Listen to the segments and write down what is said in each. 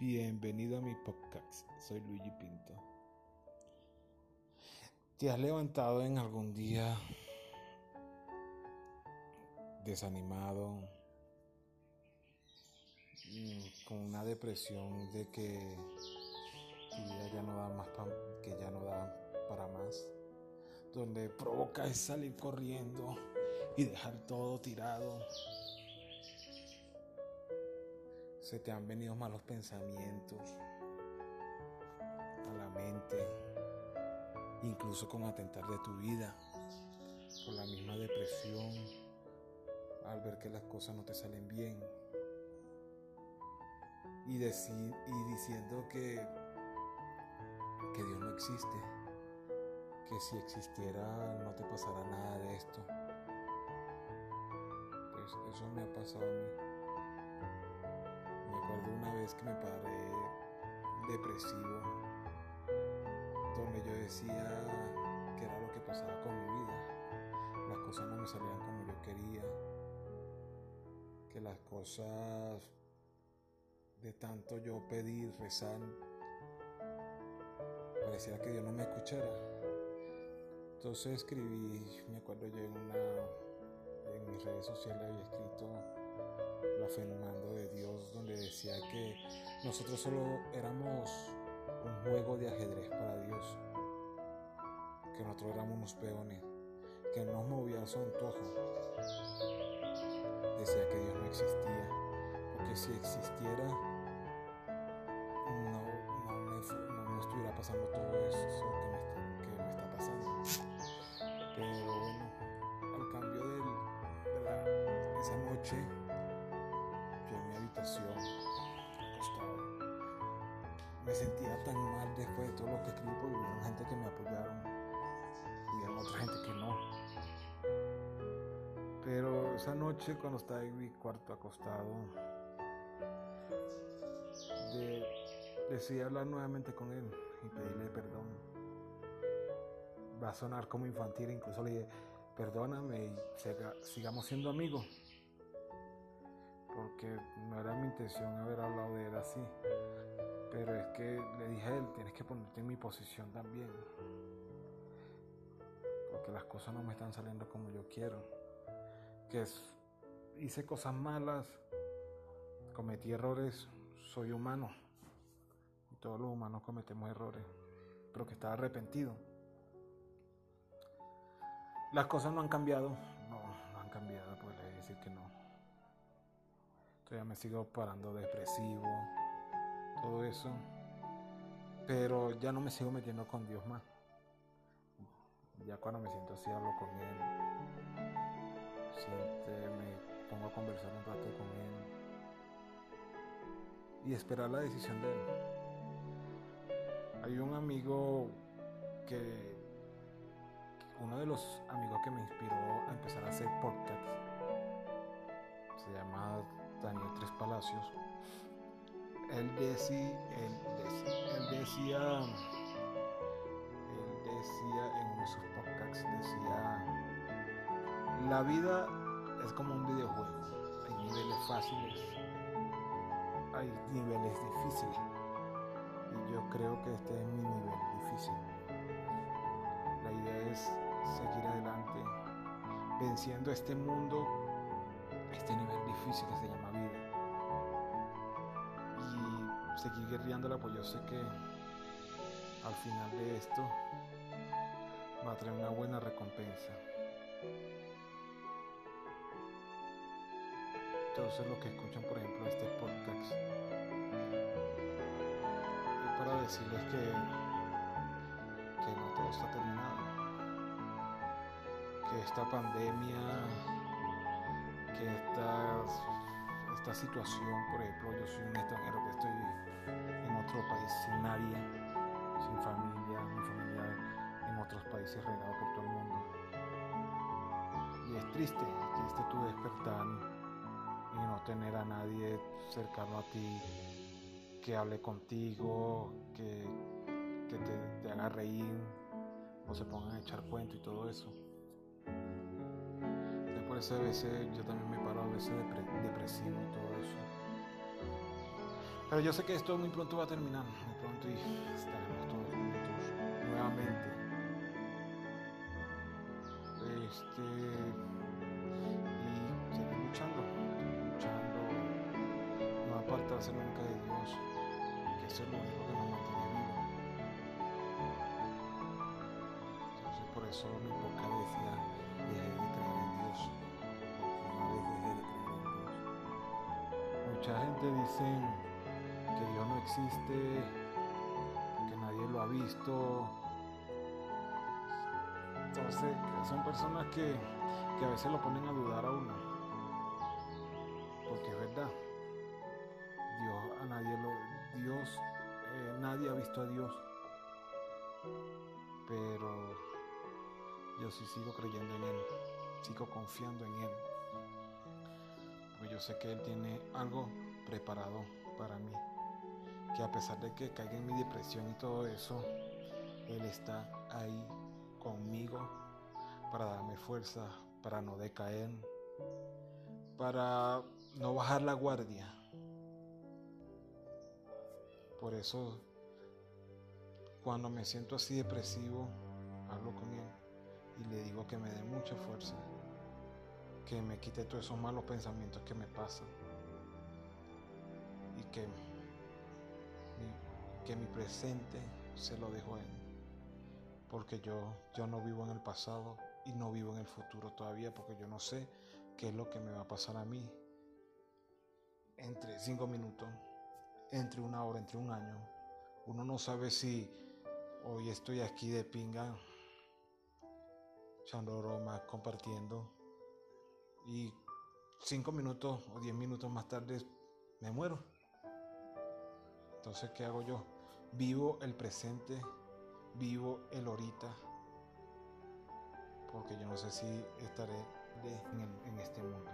Bienvenido a mi podcast. Soy Luigi Pinto. ¿Te has levantado en algún día desanimado, mm, con una depresión de que tu vida ya no da más que ya no da para más, donde provoca es salir corriendo y dejar todo tirado? Se te han venido malos pensamientos a la mente, incluso con atentar de tu vida, por la misma depresión, al ver que las cosas no te salen bien, y, diciendo que, que Dios no existe, que si existiera no te pasará nada de esto. Pues eso me ha pasado a mí vez que me paré depresivo, donde yo decía que era lo que pasaba con mi vida. Las cosas no me salían como yo quería, que las cosas de tanto yo pedir, rezar, parecía que Dios no me escuchara. Entonces escribí, me acuerdo yo en una en mis redes sociales había escrito la fe en mando de Dios, donde decía que nosotros solo éramos un juego de ajedrez para Dios, que nosotros éramos unos peones, que nos movía a su antojo. Decía que Dios no existía, porque si existiera, no, no, me, estuviera pasando todo eso que me está pasando. Pero bueno, al cambio de esa noche, Me sentía tan mal después de todo lo que escribí porque hubo gente que me apoyaron y otra gente que no. Pero esa noche cuando estaba en mi cuarto acostado, decidí hablar nuevamente con él y pedirle perdón. Va a sonar como infantil, incluso le dije, perdóname y sigamos siendo amigos porque no era mi intención haber hablado de él así. Pero es que le dije a él, tienes que ponerte en mi posición también. Porque las cosas no me están saliendo como yo quiero. Que hice cosas malas, cometí errores, soy humano. Todos los humanos cometemos errores. Pero que estaba arrepentido. Las cosas no han cambiado. No, no han cambiado, pues le decir que no. Todavía me sigo parando depresivo, todo eso. Pero ya no me sigo metiendo con Dios más. Ya cuando me siento así hablo con Él. Siente, me pongo a conversar un rato con Él. Y esperar la decisión de Él. Hay un amigo que... Uno de los amigos que me inspiró a empezar a hacer podcast. Se llama Daniel Tres Palacios, él, decía, él decía, él decía en uno de sus podcasts, decía, la vida es como un videojuego, hay niveles fáciles, hay niveles difíciles, y yo creo que este es mi nivel difícil. La idea es seguir adelante, venciendo este mundo este nivel difícil que se llama vida. Y seguir guerreándola, pues yo sé que al final de esto va a traer una buena recompensa. Entonces lo que escuchan, por ejemplo, este podcast, es para decirles que, que no todo está terminado, que esta pandemia que esta, esta situación, por ejemplo, yo soy un extranjero que estoy en otro país sin nadie, sin familia, mi familia en otros países regado por todo el mundo. Y es triste, es triste tu despertar y no tener a nadie cercano a ti que hable contigo, que, que te, te haga reír o se pongan a echar cuento y todo eso a veces yo también me paro a veces depresivo y todo eso. Pero yo sé que esto muy pronto va a terminar, muy pronto y estaremos todos juntos nuevamente. Este y seguir luchando, luchando, no apartarse nunca de Dios, que eso es lo único que nos mantiene vivos. Entonces por eso mi Mucha gente dice que Dios no existe, que nadie lo ha visto. Entonces, son personas que, que a veces lo ponen a dudar a uno. Porque es verdad. Dios a nadie lo. Dios, eh, nadie ha visto a Dios. Pero yo sí sigo creyendo en Él. Sigo confiando en Él. Yo sé que Él tiene algo preparado para mí que a pesar de que caiga en mi depresión y todo eso, Él está ahí conmigo para darme fuerza, para no decaer, para no bajar la guardia. Por eso, cuando me siento así depresivo, hablo con Él y le digo que me dé mucha fuerza, que me quite todos esos malos pensamientos que me pasan y que que mi presente se lo dejo a Él. Porque yo, yo no vivo en el pasado y no vivo en el futuro todavía porque yo no sé qué es lo que me va a pasar a mí entre cinco minutos, entre una hora, entre un año. Uno no sabe si hoy estoy aquí de pinga, echando broma, compartiendo y cinco minutos o diez minutos más tarde me muero. Entonces, ¿qué hago yo? Vivo el presente, vivo el ahorita, porque yo no sé si estaré en, este mundo.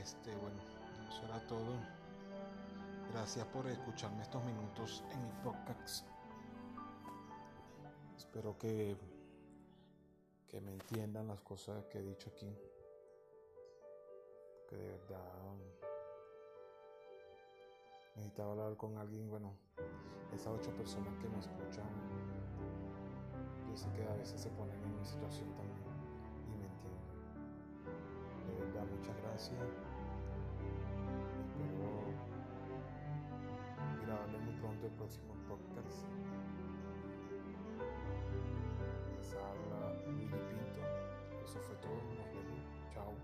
Este, bueno, eso era todo. Gracias por escucharme estos minutos en mi podcast. Espero que, que me entiendan las cosas que he dicho aquí. Que de verdad necesitaba hablar con alguien, bueno, esas ocho personas que me escuchan, yo sé que a veces se ponen en mi situación también y me entienden. De verdad, muchas gracias. Espero grabarle muy pronto el próximo podcast. dal ridipinto questo fattore ciao.